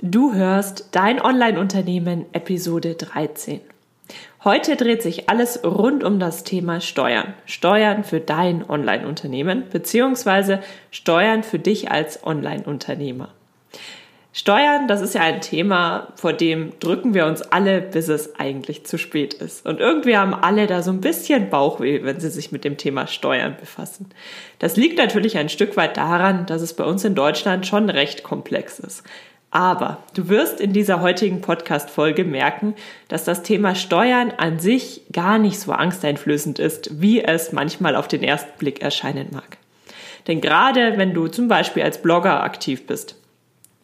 Du hörst Dein Online-Unternehmen Episode 13. Heute dreht sich alles rund um das Thema Steuern. Steuern für dein Online-Unternehmen beziehungsweise Steuern für dich als Online-Unternehmer. Steuern, das ist ja ein Thema, vor dem drücken wir uns alle, bis es eigentlich zu spät ist. Und irgendwie haben alle da so ein bisschen Bauchweh, wenn sie sich mit dem Thema Steuern befassen. Das liegt natürlich ein Stück weit daran, dass es bei uns in Deutschland schon recht komplex ist. Aber du wirst in dieser heutigen Podcast-Folge merken, dass das Thema Steuern an sich gar nicht so angsteinflößend ist, wie es manchmal auf den ersten Blick erscheinen mag. Denn gerade wenn du zum Beispiel als Blogger aktiv bist,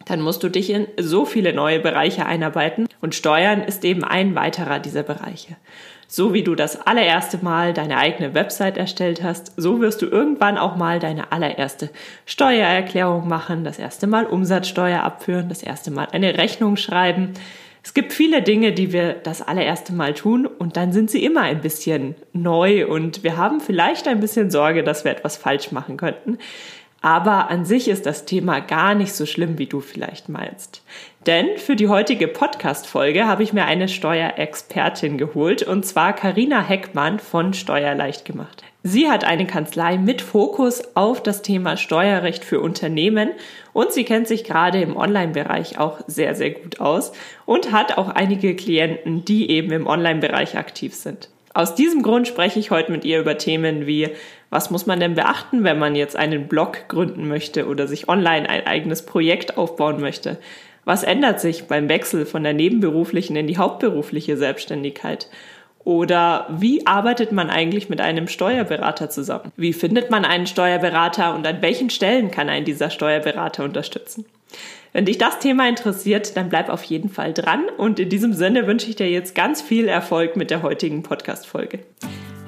dann musst du dich in so viele neue Bereiche einarbeiten und Steuern ist eben ein weiterer dieser Bereiche. So wie du das allererste Mal deine eigene Website erstellt hast, so wirst du irgendwann auch mal deine allererste Steuererklärung machen, das erste Mal Umsatzsteuer abführen, das erste Mal eine Rechnung schreiben. Es gibt viele Dinge, die wir das allererste Mal tun und dann sind sie immer ein bisschen neu und wir haben vielleicht ein bisschen Sorge, dass wir etwas falsch machen könnten. Aber an sich ist das Thema gar nicht so schlimm, wie du vielleicht meinst. Denn für die heutige Podcast-Folge habe ich mir eine Steuerexpertin geholt und zwar Karina Heckmann von Steuerleicht gemacht. Sie hat eine Kanzlei mit Fokus auf das Thema Steuerrecht für Unternehmen und sie kennt sich gerade im Online-Bereich auch sehr, sehr gut aus und hat auch einige Klienten, die eben im Online-Bereich aktiv sind. Aus diesem Grund spreche ich heute mit ihr über Themen wie was muss man denn beachten, wenn man jetzt einen Blog gründen möchte oder sich online ein eigenes Projekt aufbauen möchte? Was ändert sich beim Wechsel von der nebenberuflichen in die hauptberufliche Selbstständigkeit? Oder wie arbeitet man eigentlich mit einem Steuerberater zusammen? Wie findet man einen Steuerberater und an welchen Stellen kann ein dieser Steuerberater unterstützen? Wenn dich das Thema interessiert, dann bleib auf jeden Fall dran und in diesem Sinne wünsche ich dir jetzt ganz viel Erfolg mit der heutigen Podcast-Folge.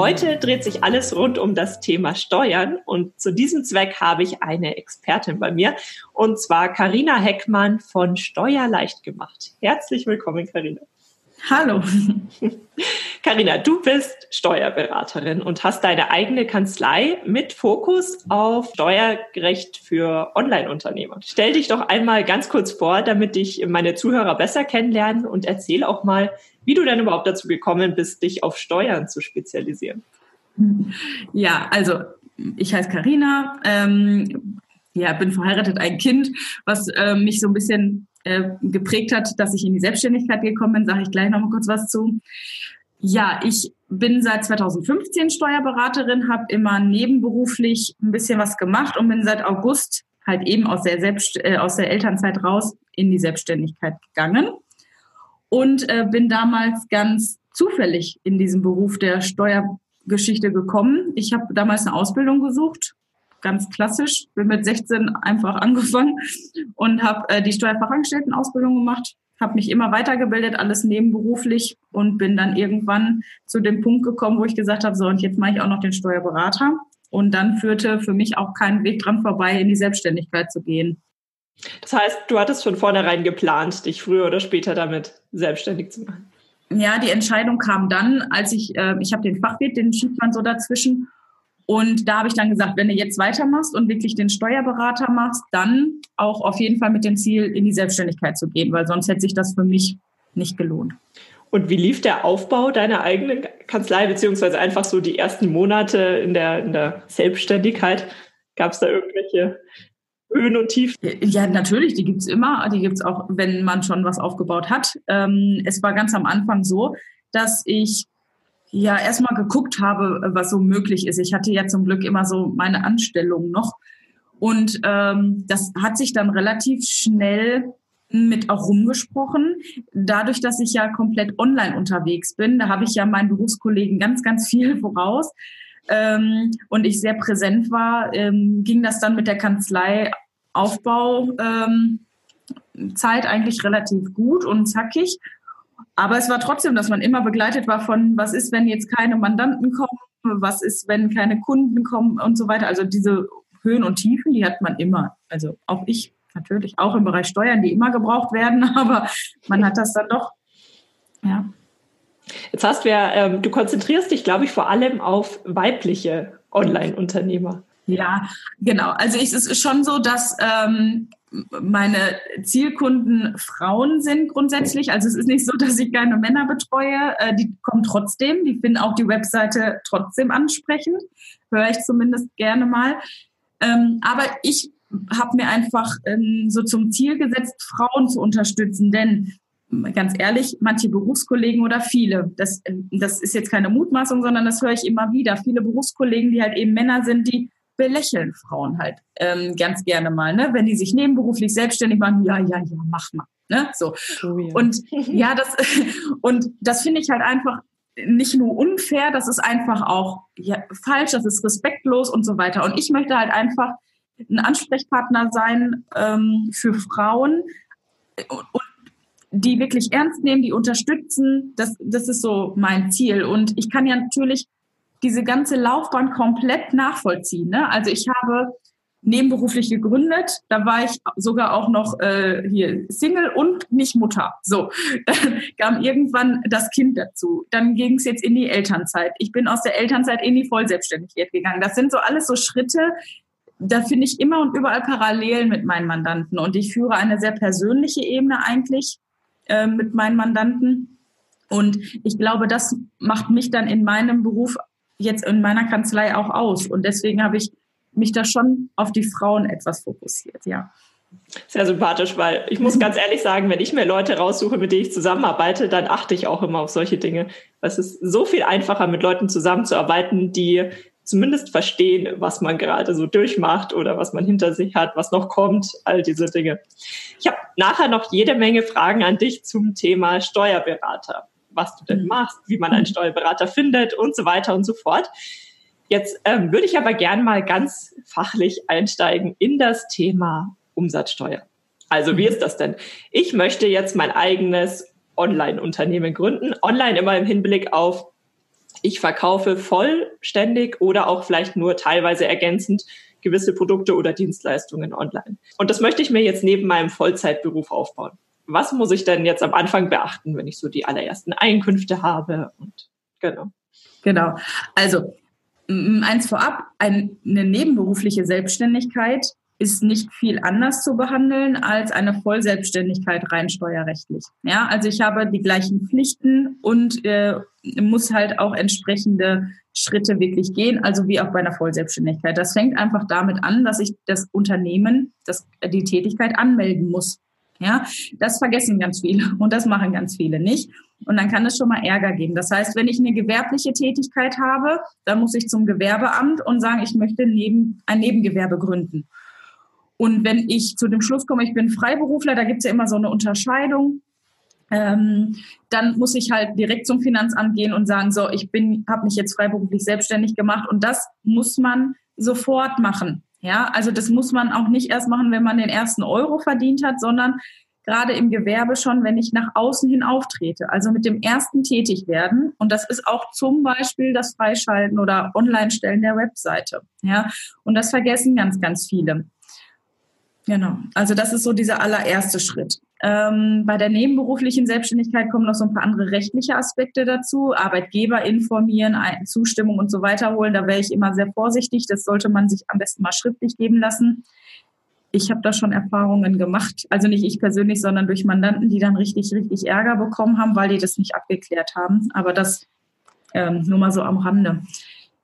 Heute dreht sich alles rund um das Thema Steuern und zu diesem Zweck habe ich eine Expertin bei mir und zwar Karina Heckmann von Steuerleicht gemacht. Herzlich willkommen, Karina. Hallo. Karina, du bist Steuerberaterin und hast deine eigene Kanzlei mit Fokus auf Steuerrecht für Online-Unternehmer. Stell dich doch einmal ganz kurz vor, damit ich meine Zuhörer besser kennenlernen und erzähl auch mal, wie du denn überhaupt dazu gekommen bist, dich auf Steuern zu spezialisieren. Ja, also ich heiße Karina, ähm, ja, bin verheiratet, ein Kind, was äh, mich so ein bisschen äh, geprägt hat, dass ich in die Selbstständigkeit gekommen bin, sage ich gleich noch mal kurz was zu. Ja, ich bin seit 2015 Steuerberaterin, habe immer nebenberuflich ein bisschen was gemacht und bin seit August halt eben aus der, Selbst äh, aus der Elternzeit raus in die Selbstständigkeit gegangen und äh, bin damals ganz zufällig in diesen Beruf der Steuergeschichte gekommen. Ich habe damals eine Ausbildung gesucht, ganz klassisch, bin mit 16 einfach angefangen und habe äh, die Steuerfachangestelltenausbildung gemacht, habe mich immer weitergebildet, alles nebenberuflich und bin dann irgendwann zu dem Punkt gekommen, wo ich gesagt habe, so und jetzt mache ich auch noch den Steuerberater. Und dann führte für mich auch kein Weg dran vorbei, in die Selbstständigkeit zu gehen. Das heißt, du hattest von vornherein geplant, dich früher oder später damit selbstständig zu machen. Ja, die Entscheidung kam dann, als ich, äh, ich habe den Fachwirt, den schiebt man so dazwischen. Und da habe ich dann gesagt, wenn du jetzt weitermachst und wirklich den Steuerberater machst, dann auch auf jeden Fall mit dem Ziel, in die Selbstständigkeit zu gehen, weil sonst hätte sich das für mich nicht gelohnt. Und wie lief der Aufbau deiner eigenen Kanzlei, beziehungsweise einfach so die ersten Monate in der, in der Selbstständigkeit? Gab es da irgendwelche Höhen und Tiefen? Ja, natürlich, die gibt's immer. Die gibt's auch, wenn man schon was aufgebaut hat. Ähm, es war ganz am Anfang so, dass ich ja erstmal geguckt habe, was so möglich ist. Ich hatte ja zum Glück immer so meine Anstellung noch. Und ähm, das hat sich dann relativ schnell mit auch rumgesprochen. Dadurch, dass ich ja komplett online unterwegs bin, da habe ich ja meinen Berufskollegen ganz, ganz viel voraus ähm, und ich sehr präsent war, ähm, ging das dann mit der Kanzlei Aufbau ähm, eigentlich relativ gut und zackig. Aber es war trotzdem, dass man immer begleitet war von, was ist, wenn jetzt keine Mandanten kommen, was ist, wenn keine Kunden kommen und so weiter. Also diese Höhen und Tiefen, die hat man immer. Also auch ich natürlich, auch im Bereich Steuern, die immer gebraucht werden, aber man hat das dann doch, ja. Jetzt hast du ja, ähm, du konzentrierst dich, glaube ich, vor allem auf weibliche Online-Unternehmer. Ja, genau. Also es ist schon so, dass ähm, meine Zielkunden Frauen sind grundsätzlich. Also es ist nicht so, dass ich keine Männer betreue. Äh, die kommen trotzdem. Die finden auch die Webseite trotzdem ansprechend. Höre ich zumindest gerne mal. Ähm, aber ich habe mir einfach ähm, so zum Ziel gesetzt, Frauen zu unterstützen. Denn ganz ehrlich, manche Berufskollegen oder viele, das, das ist jetzt keine Mutmaßung, sondern das höre ich immer wieder. Viele Berufskollegen, die halt eben Männer sind, die belächeln Frauen halt ähm, ganz gerne mal, ne? Wenn die sich nebenberuflich selbstständig machen, ja, ja, ja, mach mal. Ne? So. Oh, ja. Und ja, das und das finde ich halt einfach nicht nur unfair, das ist einfach auch ja, falsch, das ist respektlos und so weiter. Und ich möchte halt einfach ein Ansprechpartner sein ähm, für Frauen und, und die wirklich ernst nehmen, die unterstützen. Das, das ist so mein Ziel. Und ich kann ja natürlich diese ganze Laufbahn komplett nachvollziehen. Ne? Also ich habe nebenberuflich gegründet, da war ich sogar auch noch äh, hier Single und nicht Mutter. So, dann kam irgendwann das Kind dazu. Dann ging es jetzt in die Elternzeit. Ich bin aus der Elternzeit in die Vollselbstständigkeit gegangen. Das sind so alles so Schritte, da finde ich immer und überall Parallelen mit meinen Mandanten. Und ich führe eine sehr persönliche Ebene eigentlich äh, mit meinen Mandanten. Und ich glaube, das macht mich dann in meinem Beruf jetzt in meiner Kanzlei auch aus. Und deswegen habe ich mich da schon auf die Frauen etwas fokussiert, ja. Sehr sympathisch, weil ich muss ganz ehrlich sagen, wenn ich mir Leute raussuche, mit denen ich zusammenarbeite, dann achte ich auch immer auf solche Dinge. Es ist so viel einfacher, mit Leuten zusammenzuarbeiten, die zumindest verstehen, was man gerade so durchmacht oder was man hinter sich hat, was noch kommt, all diese Dinge. Ich habe nachher noch jede Menge Fragen an dich zum Thema Steuerberater was du denn mhm. machst, wie man einen Steuerberater findet und so weiter und so fort. Jetzt ähm, würde ich aber gern mal ganz fachlich einsteigen in das Thema Umsatzsteuer. Also wie mhm. ist das denn? Ich möchte jetzt mein eigenes Online-Unternehmen gründen. Online immer im Hinblick auf, ich verkaufe vollständig oder auch vielleicht nur teilweise ergänzend gewisse Produkte oder Dienstleistungen online. Und das möchte ich mir jetzt neben meinem Vollzeitberuf aufbauen was muss ich denn jetzt am Anfang beachten, wenn ich so die allerersten Einkünfte habe und genau. Genau. Also eins vorab, eine nebenberufliche Selbstständigkeit ist nicht viel anders zu behandeln als eine Vollselbstständigkeit rein steuerrechtlich. Ja, also ich habe die gleichen Pflichten und äh, muss halt auch entsprechende Schritte wirklich gehen, also wie auch bei einer Vollselbstständigkeit. Das fängt einfach damit an, dass ich das Unternehmen, das, die Tätigkeit anmelden muss. Ja, das vergessen ganz viele und das machen ganz viele nicht. Und dann kann es schon mal Ärger geben. Das heißt, wenn ich eine gewerbliche Tätigkeit habe, dann muss ich zum Gewerbeamt und sagen, ich möchte neben, ein Nebengewerbe gründen. Und wenn ich zu dem Schluss komme, ich bin Freiberufler, da gibt es ja immer so eine Unterscheidung. Ähm, dann muss ich halt direkt zum Finanzamt gehen und sagen, so, ich bin, habe mich jetzt freiberuflich selbstständig gemacht und das muss man sofort machen. Ja, also das muss man auch nicht erst machen, wenn man den ersten Euro verdient hat, sondern gerade im Gewerbe schon, wenn ich nach außen hin auftrete. Also mit dem ersten tätig werden. Und das ist auch zum Beispiel das Freischalten oder Online-Stellen der Webseite. Ja, und das vergessen ganz, ganz viele. Genau. Also das ist so dieser allererste Schritt. Ähm, bei der nebenberuflichen Selbstständigkeit kommen noch so ein paar andere rechtliche Aspekte dazu. Arbeitgeber informieren, Zustimmung und so weiter holen. Da wäre ich immer sehr vorsichtig. Das sollte man sich am besten mal schriftlich geben lassen. Ich habe da schon Erfahrungen gemacht. Also nicht ich persönlich, sondern durch Mandanten, die dann richtig, richtig Ärger bekommen haben, weil die das nicht abgeklärt haben. Aber das ähm, nur mal so am Rande.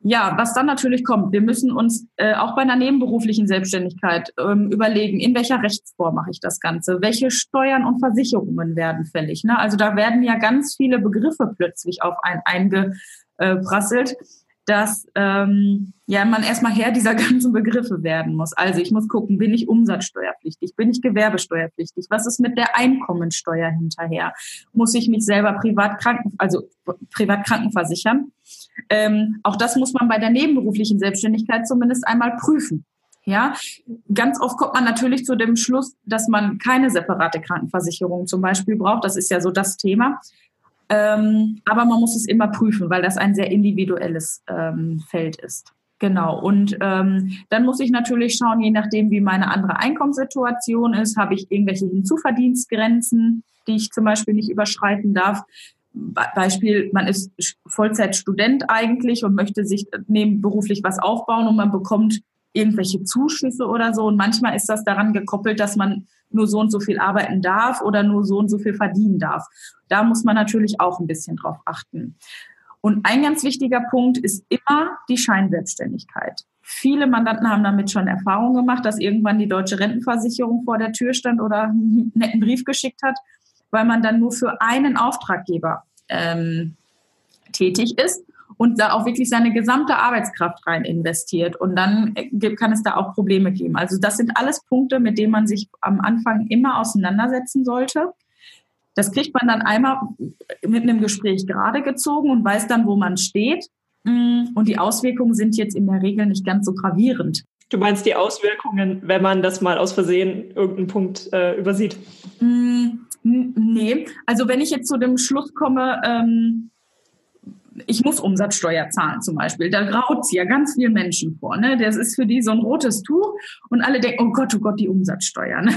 Ja, was dann natürlich kommt, wir müssen uns äh, auch bei einer nebenberuflichen Selbstständigkeit ähm, überlegen, in welcher Rechtsform mache ich das Ganze, welche Steuern und Versicherungen werden fällig. Ne? Also da werden ja ganz viele Begriffe plötzlich auf einen eingeprasselt, dass ähm, ja man erstmal Herr dieser ganzen Begriffe werden muss. Also ich muss gucken, bin ich umsatzsteuerpflichtig, bin ich gewerbesteuerpflichtig, was ist mit der Einkommensteuer hinterher? Muss ich mich selber privat kranken, also privat krankenversichern? Ähm, auch das muss man bei der nebenberuflichen Selbstständigkeit zumindest einmal prüfen. Ja, ganz oft kommt man natürlich zu dem Schluss, dass man keine separate Krankenversicherung zum Beispiel braucht. Das ist ja so das Thema. Ähm, aber man muss es immer prüfen, weil das ein sehr individuelles ähm, Feld ist. Genau. Und ähm, dann muss ich natürlich schauen, je nachdem, wie meine andere Einkommenssituation ist, habe ich irgendwelche Hinzuverdienstgrenzen, die ich zum Beispiel nicht überschreiten darf. Beispiel, man ist Vollzeitstudent eigentlich und möchte sich nebenberuflich was aufbauen und man bekommt irgendwelche Zuschüsse oder so. Und manchmal ist das daran gekoppelt, dass man nur so und so viel arbeiten darf oder nur so und so viel verdienen darf. Da muss man natürlich auch ein bisschen drauf achten. Und ein ganz wichtiger Punkt ist immer die Scheinselbstständigkeit. Viele Mandanten haben damit schon Erfahrung gemacht, dass irgendwann die deutsche Rentenversicherung vor der Tür stand oder einen netten Brief geschickt hat, weil man dann nur für einen Auftraggeber ähm, tätig ist und da auch wirklich seine gesamte Arbeitskraft rein investiert. Und dann äh, kann es da auch Probleme geben. Also das sind alles Punkte, mit denen man sich am Anfang immer auseinandersetzen sollte. Das kriegt man dann einmal mit einem Gespräch gerade gezogen und weiß dann, wo man steht. Mm, und die Auswirkungen sind jetzt in der Regel nicht ganz so gravierend. Du meinst die Auswirkungen, wenn man das mal aus Versehen irgendeinen Punkt äh, übersieht? Nee, also wenn ich jetzt zu dem Schluss komme, ähm, ich muss Umsatzsteuer zahlen zum Beispiel. Da graut es ja ganz vielen Menschen vor. Ne? Das ist für die so ein rotes Tuch und alle denken, oh Gott, oh Gott, die Umsatzsteuer. Ne?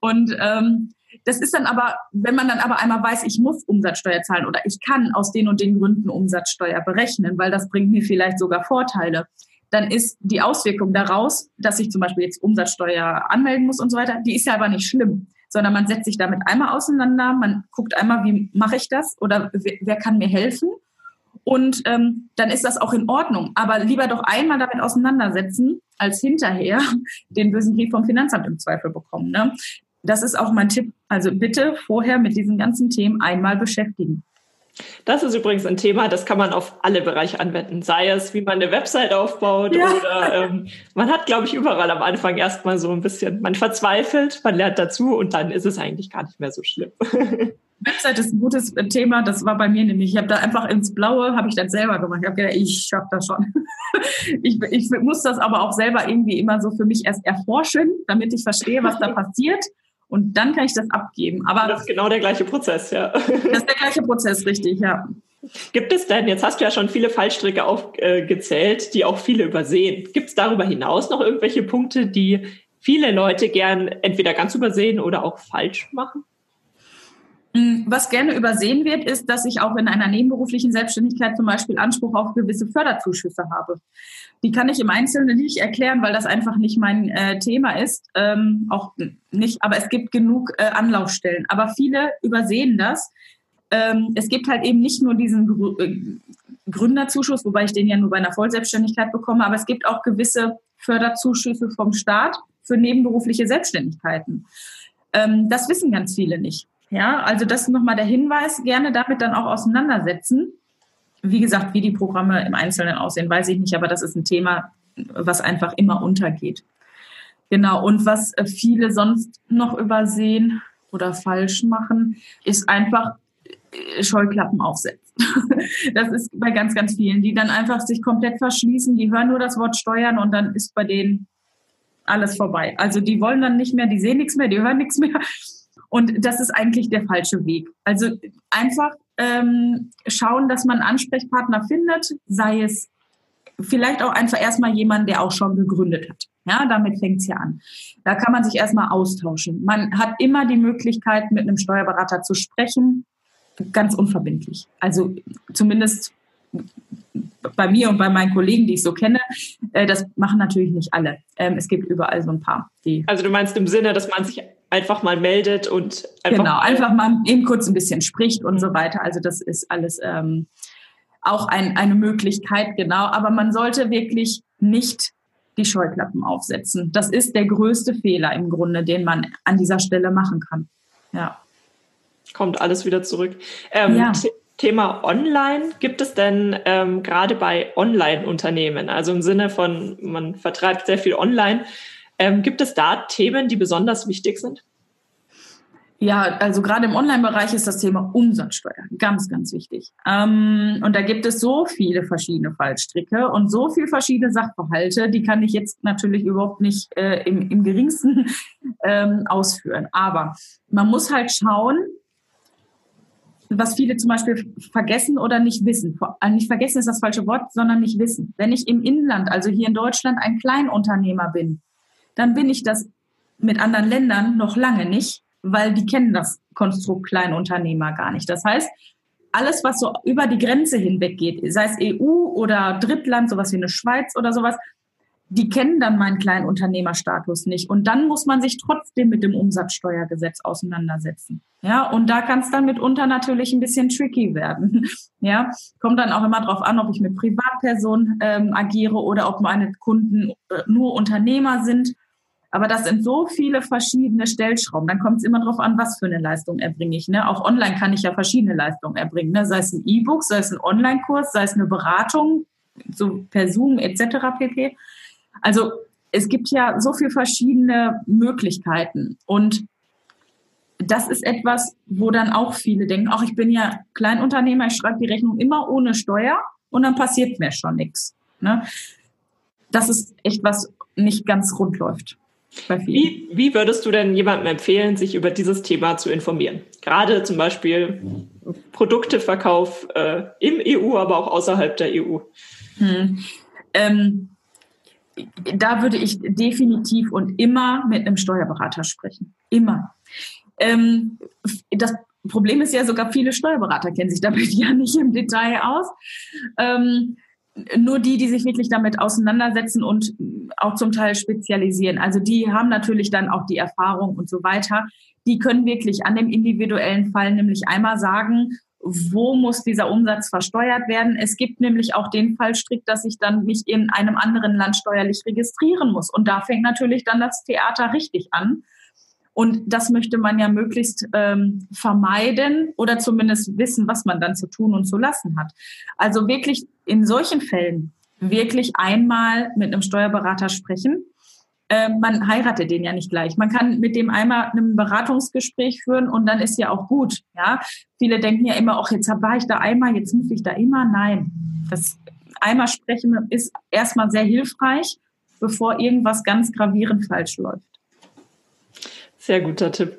Und ähm, das ist dann aber, wenn man dann aber einmal weiß, ich muss Umsatzsteuer zahlen oder ich kann aus den und den Gründen Umsatzsteuer berechnen, weil das bringt mir vielleicht sogar Vorteile, dann ist die Auswirkung daraus, dass ich zum Beispiel jetzt Umsatzsteuer anmelden muss und so weiter, die ist ja aber nicht schlimm, sondern man setzt sich damit einmal auseinander, man guckt einmal, wie mache ich das oder wer, wer kann mir helfen und ähm, dann ist das auch in Ordnung. Aber lieber doch einmal damit auseinandersetzen, als hinterher den bösen Brief vom Finanzamt im Zweifel bekommen. Ne? Das ist auch mein Tipp. Also bitte vorher mit diesen ganzen Themen einmal beschäftigen. Das ist übrigens ein Thema, das kann man auf alle Bereiche anwenden. Sei es, wie man eine Website aufbaut ja. oder ähm, man hat, glaube ich, überall am Anfang erstmal so ein bisschen, man verzweifelt, man lernt dazu und dann ist es eigentlich gar nicht mehr so schlimm. Website ist ein gutes Thema. Das war bei mir nämlich. Ich habe da einfach ins Blaue, habe ich das selber gemacht. Ich habe gedacht, ich schaffe das schon. ich, ich muss das aber auch selber irgendwie immer so für mich erst erforschen, damit ich verstehe, was da passiert. Und dann kann ich das abgeben. Aber das ist genau der gleiche Prozess, ja. das ist der gleiche Prozess, richtig, ja. Gibt es denn, jetzt hast du ja schon viele Fallstricke aufgezählt, die auch viele übersehen. Gibt es darüber hinaus noch irgendwelche Punkte, die viele Leute gern entweder ganz übersehen oder auch falsch machen? Mm, was gerne übersehen wird, ist, dass ich auch in einer nebenberuflichen Selbstständigkeit zum Beispiel Anspruch auf gewisse Förderzuschüsse habe. Die kann ich im Einzelnen nicht erklären, weil das einfach nicht mein äh, Thema ist. Ähm, auch nicht, aber es gibt genug äh, Anlaufstellen. Aber viele übersehen das. Ähm, es gibt halt eben nicht nur diesen Grü äh, Gründerzuschuss, wobei ich den ja nur bei einer Vollselbstständigkeit bekomme, aber es gibt auch gewisse Förderzuschüsse vom Staat für nebenberufliche Selbstständigkeiten. Ähm, das wissen ganz viele nicht. Ja, also das ist nochmal der Hinweis, gerne damit dann auch auseinandersetzen. Wie gesagt, wie die Programme im Einzelnen aussehen, weiß ich nicht, aber das ist ein Thema, was einfach immer untergeht. Genau, und was viele sonst noch übersehen oder falsch machen, ist einfach äh, Scheuklappen aufsetzen. Das ist bei ganz, ganz vielen, die dann einfach sich komplett verschließen, die hören nur das Wort Steuern und dann ist bei denen alles vorbei. Also die wollen dann nicht mehr, die sehen nichts mehr, die hören nichts mehr und das ist eigentlich der falsche Weg. Also einfach ähm, schauen, dass man Ansprechpartner findet, sei es vielleicht auch einfach erstmal jemand, der auch schon gegründet hat. Ja, damit fängt es ja an. Da kann man sich erstmal austauschen. Man hat immer die Möglichkeit, mit einem Steuerberater zu sprechen, ganz unverbindlich. Also zumindest bei mir und bei meinen Kollegen, die ich so kenne, äh, das machen natürlich nicht alle. Ähm, es gibt überall so ein paar. Die also du meinst im Sinne, dass man sich einfach mal meldet und einfach genau einfach mal eben kurz ein bisschen spricht und so weiter. Also das ist alles ähm, auch ein, eine Möglichkeit, genau. Aber man sollte wirklich nicht die Scheuklappen aufsetzen. Das ist der größte Fehler im Grunde, den man an dieser Stelle machen kann. Ja. Kommt alles wieder zurück. Ähm, ja. Thema Online, gibt es denn ähm, gerade bei Online-Unternehmen, also im Sinne von, man vertreibt sehr viel online, ähm, gibt es da Themen, die besonders wichtig sind? Ja, also gerade im Online-Bereich ist das Thema Umsatzsteuer ganz, ganz wichtig. Ähm, und da gibt es so viele verschiedene Fallstricke und so viele verschiedene Sachverhalte, die kann ich jetzt natürlich überhaupt nicht äh, im, im geringsten ähm, ausführen. Aber man muss halt schauen, was viele zum Beispiel vergessen oder nicht wissen. Äh, nicht vergessen ist das falsche Wort, sondern nicht wissen. Wenn ich im Inland, also hier in Deutschland, ein Kleinunternehmer bin, dann bin ich das mit anderen Ländern noch lange nicht weil die kennen das Konstrukt Kleinunternehmer gar nicht. Das heißt, alles, was so über die Grenze hinweg geht, sei es EU oder Drittland, sowas wie eine Schweiz oder sowas, die kennen dann meinen Kleinunternehmerstatus nicht. Und dann muss man sich trotzdem mit dem Umsatzsteuergesetz auseinandersetzen. Ja, und da kann es dann mitunter natürlich ein bisschen tricky werden. Ja, kommt dann auch immer darauf an, ob ich mit Privatpersonen ähm, agiere oder ob meine Kunden äh, nur Unternehmer sind. Aber das sind so viele verschiedene Stellschrauben. Dann kommt es immer darauf an, was für eine Leistung erbringe ich. Ne? Auch online kann ich ja verschiedene Leistungen erbringen. Ne? Sei es ein E-Book, sei es ein Online-Kurs, sei es eine Beratung, so per Zoom etc. pp. Also es gibt ja so viele verschiedene Möglichkeiten. Und das ist etwas, wo dann auch viele denken, auch ich bin ja Kleinunternehmer, ich schreibe die Rechnung immer ohne Steuer und dann passiert mir schon nichts. Ne? Das ist echt was nicht ganz rund läuft. Wie, wie würdest du denn jemandem empfehlen, sich über dieses Thema zu informieren? Gerade zum Beispiel Produkteverkauf äh, im EU, aber auch außerhalb der EU. Hm. Ähm, da würde ich definitiv und immer mit einem Steuerberater sprechen. Immer. Ähm, das Problem ist ja sogar, viele Steuerberater kennen sich damit ja nicht im Detail aus. Ähm, nur die, die sich wirklich damit auseinandersetzen und auch zum Teil spezialisieren. Also die haben natürlich dann auch die Erfahrung und so weiter. Die können wirklich an dem individuellen Fall nämlich einmal sagen, wo muss dieser Umsatz versteuert werden. Es gibt nämlich auch den Fallstrick, dass ich dann mich in einem anderen Land steuerlich registrieren muss. Und da fängt natürlich dann das Theater richtig an. Und das möchte man ja möglichst ähm, vermeiden oder zumindest wissen, was man dann zu tun und zu lassen hat. Also wirklich in solchen Fällen wirklich einmal mit einem Steuerberater sprechen. Ähm, man heiratet den ja nicht gleich. Man kann mit dem einmal ein Beratungsgespräch führen und dann ist ja auch gut. Ja, viele denken ja immer, auch jetzt war ich da einmal, jetzt muss ich da immer. Nein, das einmal sprechen ist erstmal sehr hilfreich, bevor irgendwas ganz gravierend falsch läuft. Sehr guter Tipp.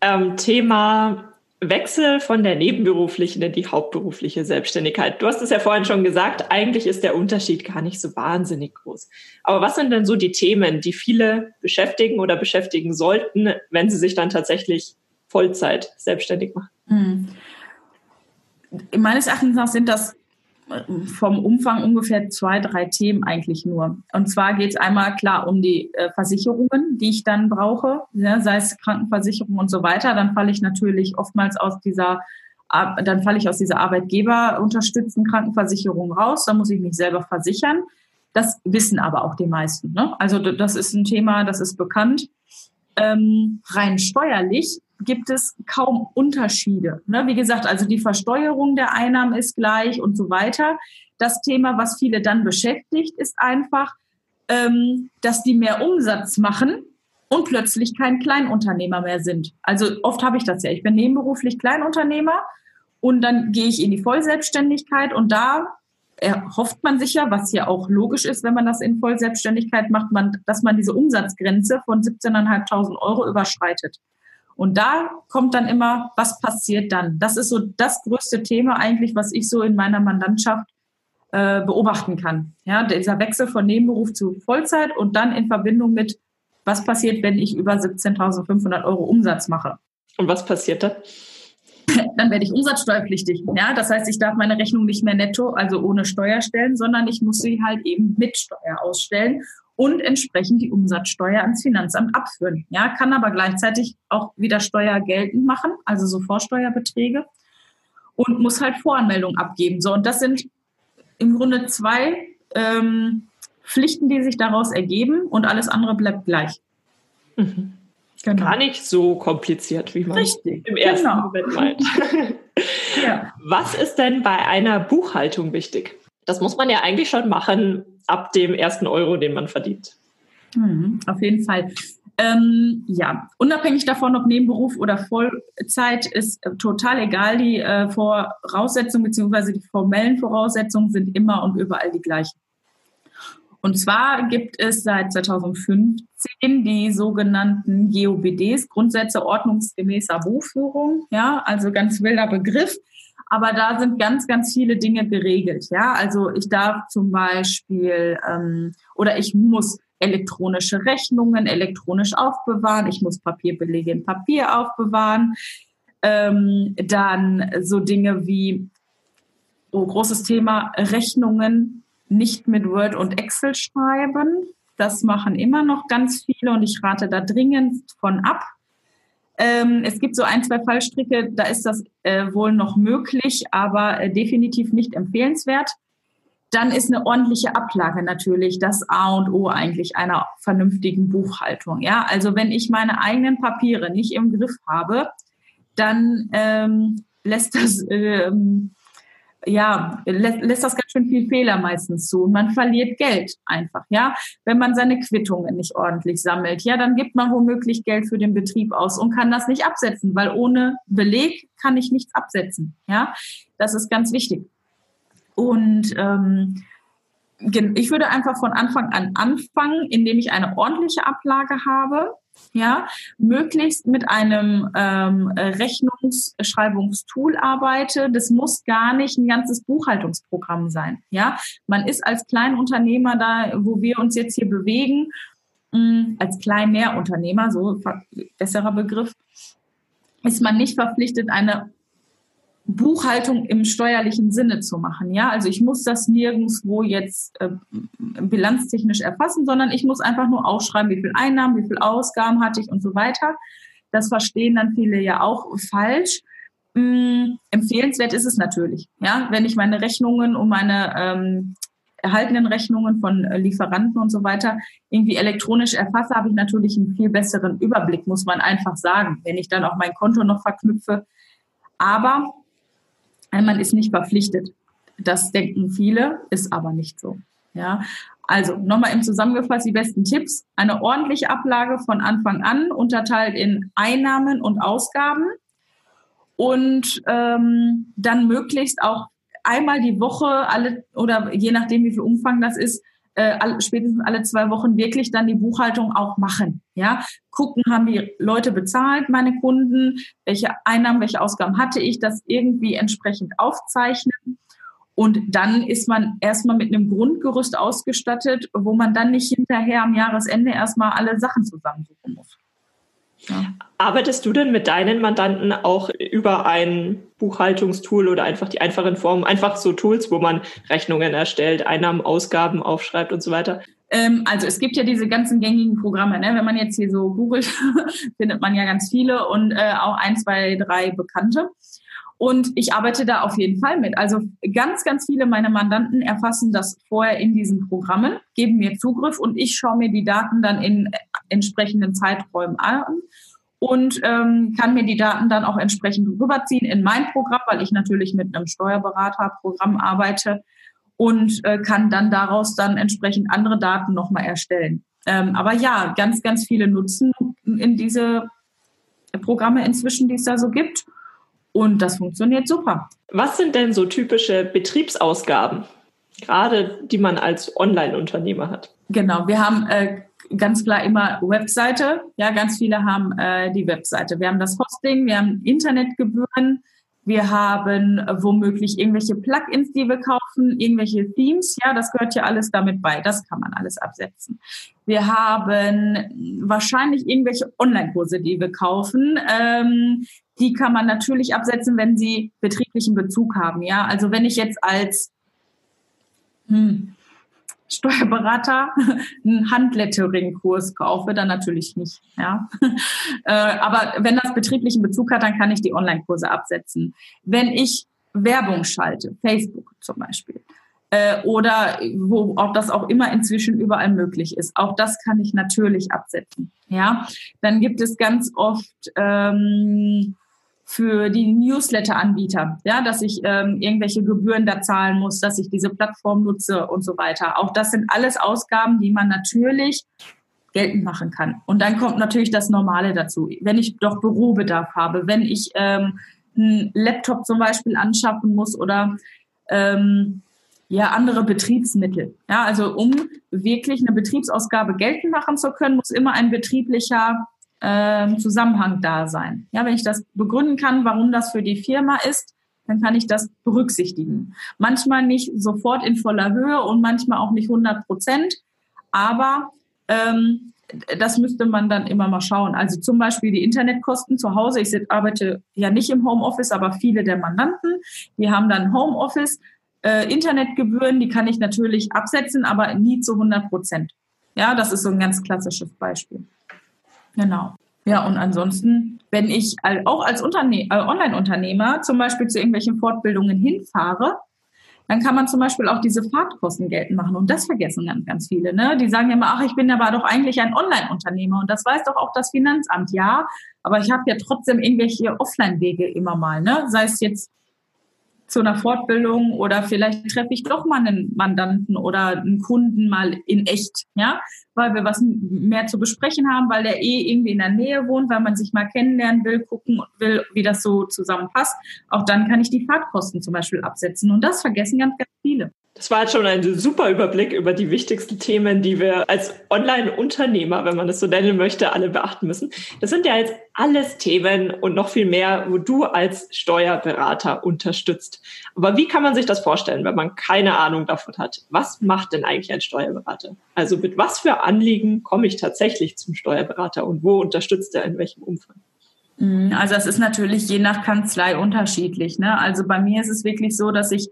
Ähm, Thema Wechsel von der nebenberuflichen in die hauptberufliche Selbstständigkeit. Du hast es ja vorhin schon gesagt, eigentlich ist der Unterschied gar nicht so wahnsinnig groß. Aber was sind denn so die Themen, die viele beschäftigen oder beschäftigen sollten, wenn sie sich dann tatsächlich Vollzeit selbstständig machen? Hm. Meines Erachtens nach sind das vom Umfang ungefähr zwei, drei Themen eigentlich nur. Und zwar geht es einmal klar um die äh, Versicherungen, die ich dann brauche, ja, sei es Krankenversicherung und so weiter. Dann falle ich natürlich oftmals aus dieser dann falle ich aus dieser Arbeitgeberunterstützten Krankenversicherung raus, dann muss ich mich selber versichern. Das wissen aber auch die meisten. Ne? Also das ist ein Thema, das ist bekannt. Ähm, rein steuerlich gibt es kaum Unterschiede. Ne? Wie gesagt, also die Versteuerung der Einnahmen ist gleich und so weiter. Das Thema, was viele dann beschäftigt, ist einfach, ähm, dass die mehr Umsatz machen und plötzlich kein Kleinunternehmer mehr sind. Also oft habe ich das ja. Ich bin nebenberuflich Kleinunternehmer und dann gehe ich in die Vollselbstständigkeit und da erhofft man sich ja, was ja auch logisch ist, wenn man das in Vollselbstständigkeit macht, man, dass man diese Umsatzgrenze von 17.500 Euro überschreitet. Und da kommt dann immer, was passiert dann? Das ist so das größte Thema eigentlich, was ich so in meiner Mandantschaft äh, beobachten kann. Ja, dieser Wechsel von Nebenberuf zu Vollzeit und dann in Verbindung mit, was passiert, wenn ich über 17.500 Euro Umsatz mache. Und was passiert dann? Dann werde ich umsatzsteuerpflichtig. Ja, das heißt, ich darf meine Rechnung nicht mehr netto, also ohne Steuer stellen, sondern ich muss sie halt eben mit Steuer ausstellen und entsprechend die Umsatzsteuer ans Finanzamt abführen. Ja, kann aber gleichzeitig auch wieder Steuer geltend machen, also so Vorsteuerbeträge und muss halt Voranmeldung abgeben. So, und das sind im Grunde zwei ähm, Pflichten, die sich daraus ergeben und alles andere bleibt gleich. Mhm. Genau. Gar nicht so kompliziert, wie man Richtig, im ersten genau. Moment meint. ja. Was ist denn bei einer Buchhaltung wichtig? Das muss man ja eigentlich schon machen ab dem ersten Euro, den man verdient. Mhm, auf jeden Fall. Ähm, ja, unabhängig davon, ob Nebenberuf oder Vollzeit, ist äh, total egal. Die äh, Voraussetzungen bzw. die formellen Voraussetzungen sind immer und überall die gleichen. Und zwar gibt es seit 2015 die sogenannten GOBDs, Grundsätze ordnungsgemäßer Buchführung. Ja, also ganz wilder Begriff. Aber da sind ganz, ganz viele Dinge geregelt. Ja, also ich darf zum Beispiel ähm, oder ich muss elektronische Rechnungen elektronisch aufbewahren. Ich muss Papierbelege in Papier aufbewahren. Ähm, dann so Dinge wie, oh, großes Thema, Rechnungen nicht mit Word und Excel schreiben. Das machen immer noch ganz viele und ich rate da dringend von ab. Ähm, es gibt so ein, zwei Fallstricke, da ist das äh, wohl noch möglich, aber äh, definitiv nicht empfehlenswert dann ist eine ordentliche Ablage natürlich das A und O eigentlich einer vernünftigen Buchhaltung. Ja, also wenn ich meine eigenen Papiere nicht im Griff habe, dann ähm, lässt das ähm, ja lä lässt das ganz schön viel Fehler meistens zu und man verliert Geld einfach. Ja, wenn man seine Quittungen nicht ordentlich sammelt, ja, dann gibt man womöglich Geld für den Betrieb aus und kann das nicht absetzen, weil ohne Beleg kann ich nichts absetzen. Ja, das ist ganz wichtig. Und ähm, ich würde einfach von Anfang an anfangen, indem ich eine ordentliche Ablage habe, ja, möglichst mit einem ähm, Rechnungsschreibungstool arbeite. Das muss gar nicht ein ganzes Buchhaltungsprogramm sein, ja. Man ist als Kleinunternehmer da, wo wir uns jetzt hier bewegen, mh, mm, als Kleinnährunternehmer, so besserer Begriff, ist man nicht verpflichtet, eine Buchhaltung im steuerlichen Sinne zu machen. Ja, also ich muss das nirgendwo jetzt äh, bilanztechnisch erfassen, sondern ich muss einfach nur aufschreiben, wie viel Einnahmen, wie viel Ausgaben hatte ich und so weiter. Das verstehen dann viele ja auch falsch. Ähm, empfehlenswert ist es natürlich. Ja, wenn ich meine Rechnungen und meine ähm, erhaltenen Rechnungen von äh, Lieferanten und so weiter irgendwie elektronisch erfasse, habe ich natürlich einen viel besseren Überblick, muss man einfach sagen, wenn ich dann auch mein Konto noch verknüpfe. Aber man ist nicht verpflichtet. Das denken viele, ist aber nicht so. Ja, also nochmal im Zusammengefasst die besten Tipps. Eine ordentliche Ablage von Anfang an, unterteilt in Einnahmen und Ausgaben. Und ähm, dann möglichst auch einmal die Woche, alle oder je nachdem, wie viel Umfang das ist, äh, all, spätestens alle zwei Wochen wirklich dann die Buchhaltung auch machen. Ja, gucken, haben die Leute bezahlt, meine Kunden, welche Einnahmen, welche Ausgaben hatte ich, das irgendwie entsprechend aufzeichnen. Und dann ist man erstmal mit einem Grundgerüst ausgestattet, wo man dann nicht hinterher am Jahresende erstmal alle Sachen zusammensuchen muss. Ja. Arbeitest du denn mit deinen Mandanten auch über ein Buchhaltungstool oder einfach die einfachen Formen, einfach so Tools, wo man Rechnungen erstellt, Einnahmen, Ausgaben aufschreibt und so weiter? Ähm, also es gibt ja diese ganzen gängigen Programme. Ne? Wenn man jetzt hier so googelt, findet man ja ganz viele und äh, auch ein, zwei, drei bekannte. Und ich arbeite da auf jeden Fall mit. Also ganz, ganz viele meiner Mandanten erfassen das vorher in diesen Programmen, geben mir Zugriff und ich schaue mir die Daten dann in entsprechenden Zeiträumen an und ähm, kann mir die Daten dann auch entsprechend rüberziehen in mein Programm, weil ich natürlich mit einem Steuerberaterprogramm arbeite und äh, kann dann daraus dann entsprechend andere Daten nochmal erstellen. Ähm, aber ja, ganz, ganz viele nutzen in diese Programme inzwischen, die es da so gibt. Und das funktioniert super. Was sind denn so typische Betriebsausgaben, gerade die man als Online-Unternehmer hat? Genau, wir haben äh, ganz klar immer Webseite. Ja, ganz viele haben äh, die Webseite. Wir haben das Hosting, wir haben Internetgebühren, wir haben womöglich irgendwelche Plugins, die wir kaufen, irgendwelche Themes. Ja, das gehört ja alles damit bei. Das kann man alles absetzen. Wir haben wahrscheinlich irgendwelche Online-Kurse, die wir kaufen. Ähm, die kann man natürlich absetzen, wenn sie betrieblichen Bezug haben. Ja, also wenn ich jetzt als hm, Steuerberater einen Handlettering-Kurs kaufe, dann natürlich nicht. Ja. Äh, aber wenn das betrieblichen Bezug hat, dann kann ich die Online-Kurse absetzen. Wenn ich Werbung schalte, Facebook zum Beispiel, äh, oder wo auch das auch immer inzwischen überall möglich ist. Auch das kann ich natürlich absetzen. Ja, dann gibt es ganz oft ähm, für die Newsletter-Anbieter, ja, dass ich ähm, irgendwelche Gebühren da zahlen muss, dass ich diese Plattform nutze und so weiter. Auch das sind alles Ausgaben, die man natürlich geltend machen kann. Und dann kommt natürlich das Normale dazu. Wenn ich doch Bürobedarf habe, wenn ich ähm, einen Laptop zum Beispiel anschaffen muss oder ähm, ja andere Betriebsmittel. Ja, also um wirklich eine Betriebsausgabe geltend machen zu können, muss immer ein betrieblicher ähm, Zusammenhang da sein. Ja, wenn ich das begründen kann, warum das für die Firma ist, dann kann ich das berücksichtigen. Manchmal nicht sofort in voller Höhe und manchmal auch nicht 100 Prozent, aber ähm, das müsste man dann immer mal schauen. Also zum Beispiel die Internetkosten zu Hause. Ich arbeite ja nicht im Homeoffice, aber viele der Mandanten, die haben dann Homeoffice. Äh, Internetgebühren, die kann ich natürlich absetzen, aber nie zu 100 Prozent. Ja, das ist so ein ganz klassisches Beispiel. Genau. Ja, und ansonsten, wenn ich auch als äh, Online-Unternehmer zum Beispiel zu irgendwelchen Fortbildungen hinfahre, dann kann man zum Beispiel auch diese Fahrtkosten geltend machen. Und das vergessen ganz, ganz viele. Ne? Die sagen immer, ach, ich bin aber doch eigentlich ein Online-Unternehmer. Und das weiß doch auch das Finanzamt. Ja, aber ich habe ja trotzdem irgendwelche Offline-Wege immer mal. Ne? Sei es jetzt zu einer Fortbildung oder vielleicht treffe ich doch mal einen Mandanten oder einen Kunden mal in echt, ja, weil wir was mehr zu besprechen haben, weil der eh irgendwie in der Nähe wohnt, weil man sich mal kennenlernen will, gucken will, wie das so zusammenpasst. Auch dann kann ich die Fahrtkosten zum Beispiel absetzen und das vergessen ganz, ganz viele. Das war jetzt schon ein super Überblick über die wichtigsten Themen, die wir als Online-Unternehmer, wenn man das so nennen möchte, alle beachten müssen. Das sind ja jetzt alles Themen und noch viel mehr, wo du als Steuerberater unterstützt. Aber wie kann man sich das vorstellen, wenn man keine Ahnung davon hat? Was macht denn eigentlich ein Steuerberater? Also mit was für Anliegen komme ich tatsächlich zum Steuerberater und wo unterstützt er in welchem Umfang? Mhm, also es ist natürlich je nach Kanzlei unterschiedlich. Ne? Also bei mir ist es wirklich so, dass ich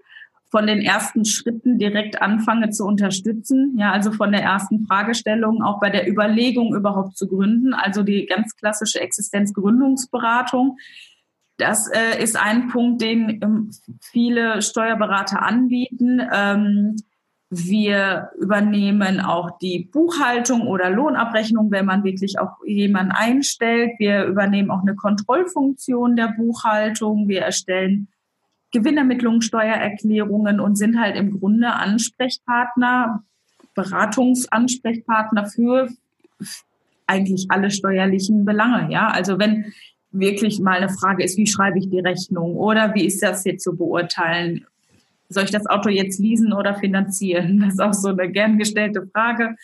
von den ersten Schritten direkt anfange zu unterstützen. Ja, also von der ersten Fragestellung, auch bei der Überlegung überhaupt zu gründen, also die ganz klassische Existenzgründungsberatung. Das äh, ist ein Punkt, den ähm, viele Steuerberater anbieten. Ähm, wir übernehmen auch die Buchhaltung oder Lohnabrechnung, wenn man wirklich auch jemanden einstellt. Wir übernehmen auch eine Kontrollfunktion der Buchhaltung. Wir erstellen Gewinnermittlungen, Steuererklärungen und sind halt im Grunde Ansprechpartner, Beratungsansprechpartner für eigentlich alle steuerlichen Belange. Ja, also wenn wirklich mal eine Frage ist, wie schreibe ich die Rechnung oder wie ist das jetzt zu beurteilen? Soll ich das Auto jetzt leasen oder finanzieren? Das ist auch so eine gern gestellte Frage.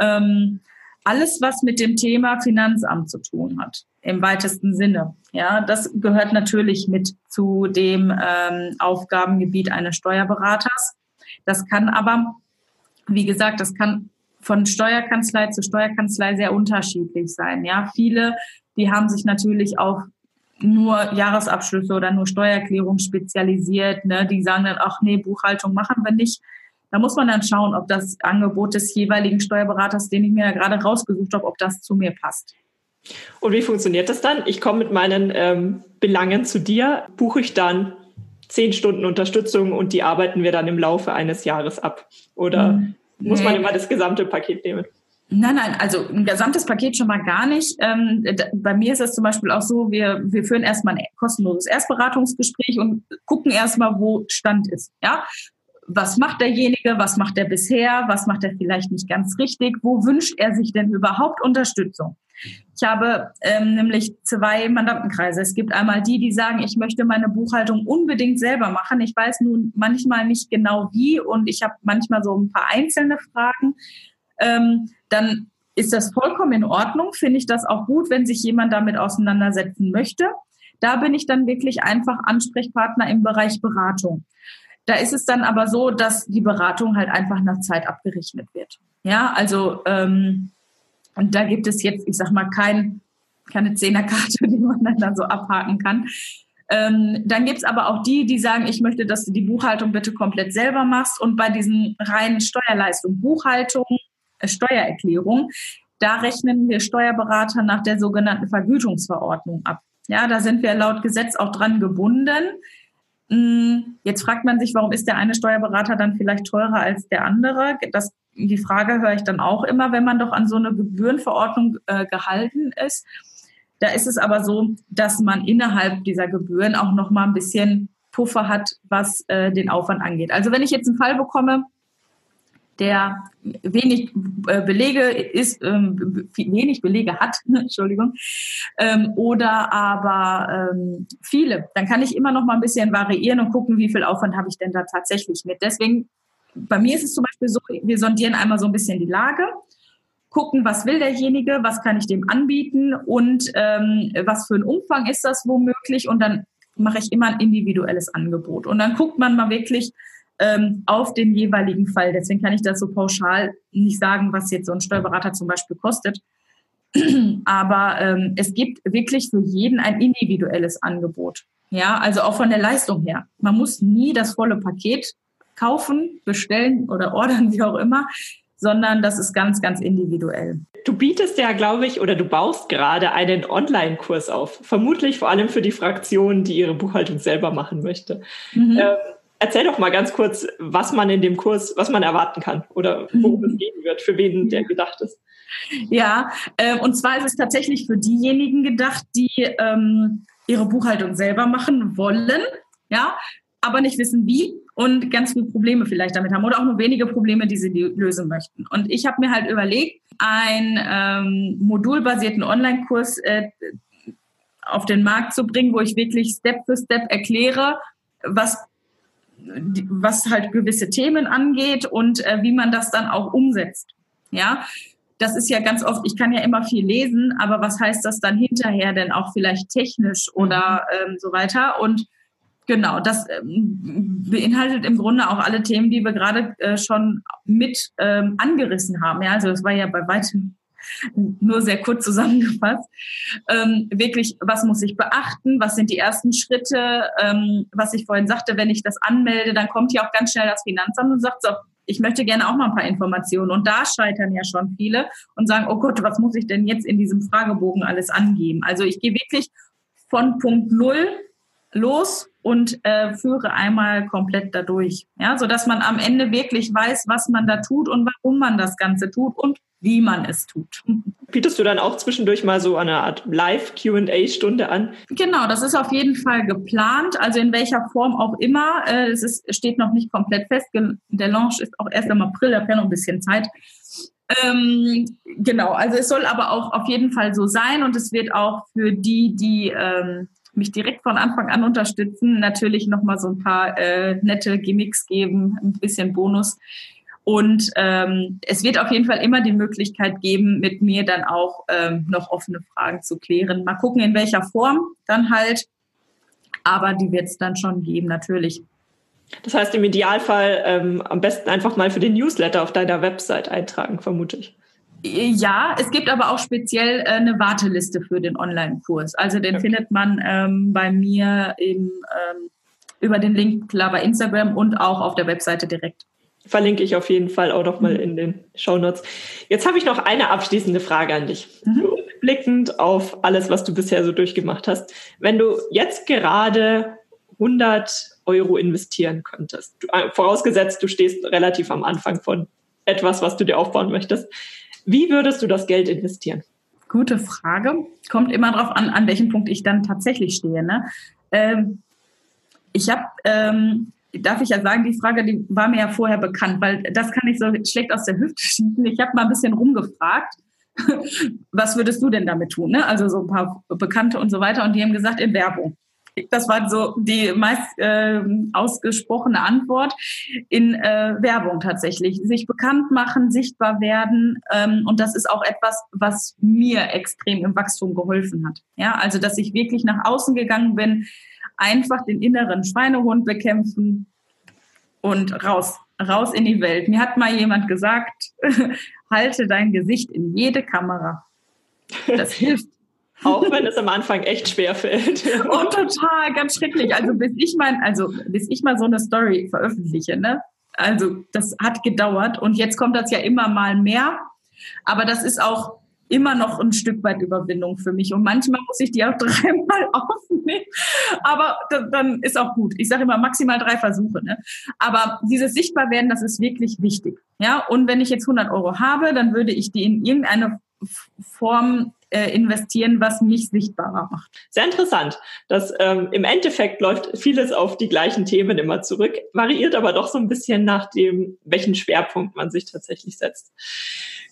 Ähm, alles, was mit dem Thema Finanzamt zu tun hat, im weitesten Sinne. Ja, das gehört natürlich mit zu dem ähm, Aufgabengebiet eines Steuerberaters. Das kann aber, wie gesagt, das kann von Steuerkanzlei zu Steuerkanzlei sehr unterschiedlich sein. Ja, viele, die haben sich natürlich auf nur Jahresabschlüsse oder nur Steuererklärung spezialisiert. Ne? Die sagen dann, ach nee, Buchhaltung machen wir nicht. Da muss man dann schauen, ob das Angebot des jeweiligen Steuerberaters, den ich mir ja gerade rausgesucht habe, ob das zu mir passt. Und wie funktioniert das dann? Ich komme mit meinen ähm, Belangen zu dir, buche ich dann zehn Stunden Unterstützung und die arbeiten wir dann im Laufe eines Jahres ab. Oder hm, nee. muss man immer das gesamte Paket nehmen? Nein, nein, also ein gesamtes Paket schon mal gar nicht. Ähm, bei mir ist es zum Beispiel auch so, wir, wir führen erstmal ein kostenloses Erstberatungsgespräch und gucken erstmal, wo Stand ist. Ja, was macht derjenige, was macht er bisher, was macht er vielleicht nicht ganz richtig, wo wünscht er sich denn überhaupt Unterstützung? Ich habe ähm, nämlich zwei Mandantenkreise. Es gibt einmal die, die sagen, ich möchte meine Buchhaltung unbedingt selber machen. Ich weiß nun manchmal nicht genau wie und ich habe manchmal so ein paar einzelne Fragen. Ähm, dann ist das vollkommen in Ordnung. Finde ich das auch gut, wenn sich jemand damit auseinandersetzen möchte. Da bin ich dann wirklich einfach Ansprechpartner im Bereich Beratung. Da ist es dann aber so, dass die Beratung halt einfach nach Zeit abgerechnet wird. Ja, also ähm, und da gibt es jetzt, ich sag mal, kein, keine Zehnerkarte, die man dann so abhaken kann. Ähm, dann gibt's aber auch die, die sagen, ich möchte, dass du die Buchhaltung bitte komplett selber machst. Und bei diesen reinen Steuerleistungen, Buchhaltung, äh, Steuererklärung, da rechnen wir Steuerberater nach der sogenannten Vergütungsverordnung ab. Ja, da sind wir laut Gesetz auch dran gebunden. Hm, jetzt fragt man sich, warum ist der eine Steuerberater dann vielleicht teurer als der andere? Das, die Frage höre ich dann auch immer, wenn man doch an so eine Gebührenverordnung äh, gehalten ist. Da ist es aber so, dass man innerhalb dieser Gebühren auch noch mal ein bisschen Puffer hat, was äh, den Aufwand angeht. Also wenn ich jetzt einen Fall bekomme, der wenig äh, Belege ist, ähm, wenig Belege hat, Entschuldigung, ähm, oder aber ähm, viele, dann kann ich immer noch mal ein bisschen variieren und gucken, wie viel Aufwand habe ich denn da tatsächlich mit. Deswegen, bei mir ist es zum Beispiel so, wir sondieren einmal so ein bisschen die Lage, gucken, was will derjenige, was kann ich dem anbieten und ähm, was für ein Umfang ist das womöglich und dann mache ich immer ein individuelles Angebot. Und dann guckt man mal wirklich, ähm, auf den jeweiligen Fall. Deswegen kann ich das so pauschal nicht sagen, was jetzt so ein Steuerberater zum Beispiel kostet. Aber ähm, es gibt wirklich für jeden ein individuelles Angebot. Ja, also auch von der Leistung her. Man muss nie das volle Paket kaufen, bestellen oder ordern, wie auch immer, sondern das ist ganz, ganz individuell. Du bietest ja, glaube ich, oder du baust gerade einen Online-Kurs auf. Vermutlich vor allem für die Fraktion, die ihre Buchhaltung selber machen möchte. Mhm. Ähm, Erzähl doch mal ganz kurz, was man in dem Kurs, was man erwarten kann oder worum es gehen wird, für wen der gedacht ist. Ja, äh, und zwar ist es tatsächlich für diejenigen gedacht, die ähm, ihre Buchhaltung selber machen wollen, ja, aber nicht wissen wie und ganz viele Probleme vielleicht damit haben oder auch nur wenige Probleme, die sie lösen möchten. Und ich habe mir halt überlegt, einen ähm, modulbasierten Online-Kurs äh, auf den Markt zu bringen, wo ich wirklich Step für Step erkläre, was was halt gewisse Themen angeht und äh, wie man das dann auch umsetzt. Ja, das ist ja ganz oft, ich kann ja immer viel lesen, aber was heißt das dann hinterher denn auch vielleicht technisch oder mhm. ähm, so weiter? Und genau, das ähm, beinhaltet im Grunde auch alle Themen, die wir gerade äh, schon mit ähm, angerissen haben. Ja, also das war ja bei weitem nur sehr kurz zusammengefasst. Ähm, wirklich, was muss ich beachten? Was sind die ersten Schritte? Ähm, was ich vorhin sagte, wenn ich das anmelde, dann kommt ja auch ganz schnell das Finanzamt und sagt so, ich möchte gerne auch mal ein paar Informationen. Und da scheitern ja schon viele und sagen, oh Gott, was muss ich denn jetzt in diesem Fragebogen alles angeben? Also ich gehe wirklich von Punkt Null los und äh, führe einmal komplett dadurch, ja, so dass man am Ende wirklich weiß, was man da tut und warum man das Ganze tut und wie man es tut. Bietest du dann auch zwischendurch mal so eine Art Live-QA-Stunde an? Genau, das ist auf jeden Fall geplant, also in welcher Form auch immer. Äh, es ist, steht noch nicht komplett fest. Der Launch ist auch erst im April, da wäre noch ein bisschen Zeit. Ähm, genau, also es soll aber auch auf jeden Fall so sein und es wird auch für die, die ähm, mich direkt von Anfang an unterstützen, natürlich nochmal so ein paar äh, nette Gimmicks geben, ein bisschen Bonus. Und ähm, es wird auf jeden Fall immer die Möglichkeit geben, mit mir dann auch ähm, noch offene Fragen zu klären. Mal gucken, in welcher Form dann halt. Aber die wird es dann schon geben, natürlich. Das heißt, im Idealfall ähm, am besten einfach mal für den Newsletter auf deiner Website eintragen, vermute ich. Ja, es gibt aber auch speziell äh, eine Warteliste für den Online-Kurs. Also den okay. findet man ähm, bei mir im, ähm, über den Link klar bei Instagram und auch auf der Webseite direkt. Verlinke ich auf jeden Fall auch noch mal mhm. in den Show Notes. Jetzt habe ich noch eine abschließende Frage an dich. Mhm. Rückblickend auf alles, was du bisher so durchgemacht hast. Wenn du jetzt gerade 100 Euro investieren könntest, du, äh, vorausgesetzt, du stehst relativ am Anfang von etwas, was du dir aufbauen möchtest, wie würdest du das Geld investieren? Gute Frage. Kommt immer darauf an, an welchem Punkt ich dann tatsächlich stehe. Ne? Ähm, ich habe, ähm, darf ich ja sagen, die Frage, die war mir ja vorher bekannt, weil das kann ich so schlecht aus der Hüfte schießen. Ich habe mal ein bisschen rumgefragt. Was würdest du denn damit tun? Ne? Also so ein paar Bekannte und so weiter. Und die haben gesagt, in Werbung. Das war so die meist äh, ausgesprochene Antwort in äh, Werbung tatsächlich. Sich bekannt machen, sichtbar werden. Ähm, und das ist auch etwas, was mir extrem im Wachstum geholfen hat. Ja, also dass ich wirklich nach außen gegangen bin, einfach den inneren Schweinehund bekämpfen und raus, raus in die Welt. Mir hat mal jemand gesagt, halte dein Gesicht in jede Kamera. Das hilft. Auch wenn es am Anfang echt schwer fällt. oh, total, ganz schrecklich. Also bis ich mein, also bis ich mal so eine Story veröffentliche, ne? Also das hat gedauert und jetzt kommt das ja immer mal mehr. Aber das ist auch immer noch ein Stück weit Überwindung für mich. Und manchmal muss ich die auch dreimal aufnehmen. Aber dann ist auch gut. Ich sage immer maximal drei Versuche. Ne? Aber dieses Sichtbarwerden, das ist wirklich wichtig. Ja, und wenn ich jetzt 100 Euro habe, dann würde ich die in irgendeine Form äh, investieren, was mich sichtbarer macht. Sehr interessant. dass ähm, Im Endeffekt läuft vieles auf die gleichen Themen immer zurück, variiert aber doch so ein bisschen nach dem, welchen Schwerpunkt man sich tatsächlich setzt.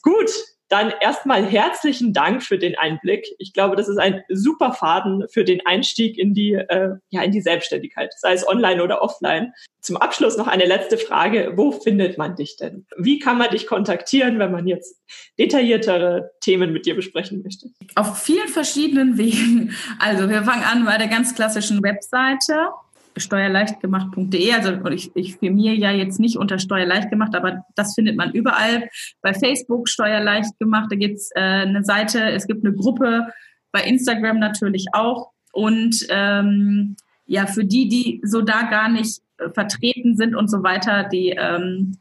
Gut, dann erstmal herzlichen Dank für den Einblick. Ich glaube, das ist ein super Faden für den Einstieg in die, äh, ja, in die Selbstständigkeit, sei es online oder offline. Zum Abschluss noch eine letzte Frage. Wo findet man dich denn? Wie kann man dich kontaktieren, wenn man jetzt detailliertere Themen mit dir besprechen möchte? Auf vielen verschiedenen Wegen. Also wir fangen an bei der ganz klassischen Webseite steuerleichtgemacht.de. Also ich, ich firmiere ja jetzt nicht unter Steuerleichtgemacht, aber das findet man überall. Bei Facebook Steuerleichtgemacht, da gibt's äh, eine Seite, es gibt eine Gruppe, bei Instagram natürlich auch. Und ähm, ja, für die, die so da gar nicht äh, vertreten sind und so weiter, die ähm,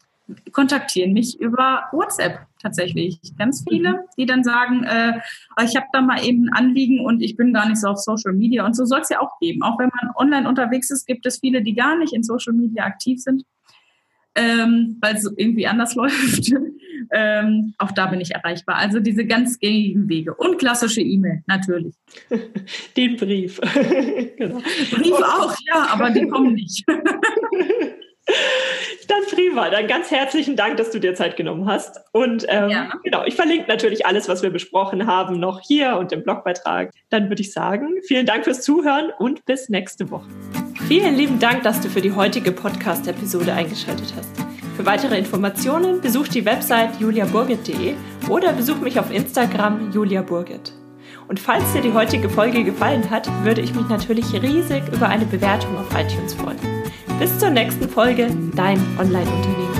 kontaktieren mich über WhatsApp tatsächlich. Ganz viele, mhm. die dann sagen, äh, ich habe da mal eben ein Anliegen und ich bin gar nicht so auf Social Media. Und so soll es ja auch geben. Auch wenn man online unterwegs ist, gibt es viele, die gar nicht in Social Media aktiv sind, ähm, weil es irgendwie anders läuft. ähm, auch da bin ich erreichbar. Also diese ganz gängigen Wege. Und klassische E-Mail, natürlich. Den Brief. genau. Brief auch, ja, aber die kommen nicht. Dann prima. Dann ganz herzlichen Dank, dass du dir Zeit genommen hast. Und ähm, ja. genau, ich verlinke natürlich alles, was wir besprochen haben, noch hier und im Blogbeitrag. Dann würde ich sagen, vielen Dank fürs Zuhören und bis nächste Woche. Vielen lieben Dank, dass du für die heutige Podcast-Episode eingeschaltet hast. Für weitere Informationen besuch die Website juliaburgit.de oder besuch mich auf Instagram juliaburgit. Und falls dir die heutige Folge gefallen hat, würde ich mich natürlich riesig über eine Bewertung auf iTunes freuen. Bis zur nächsten Folge, dein Online-Unternehmen.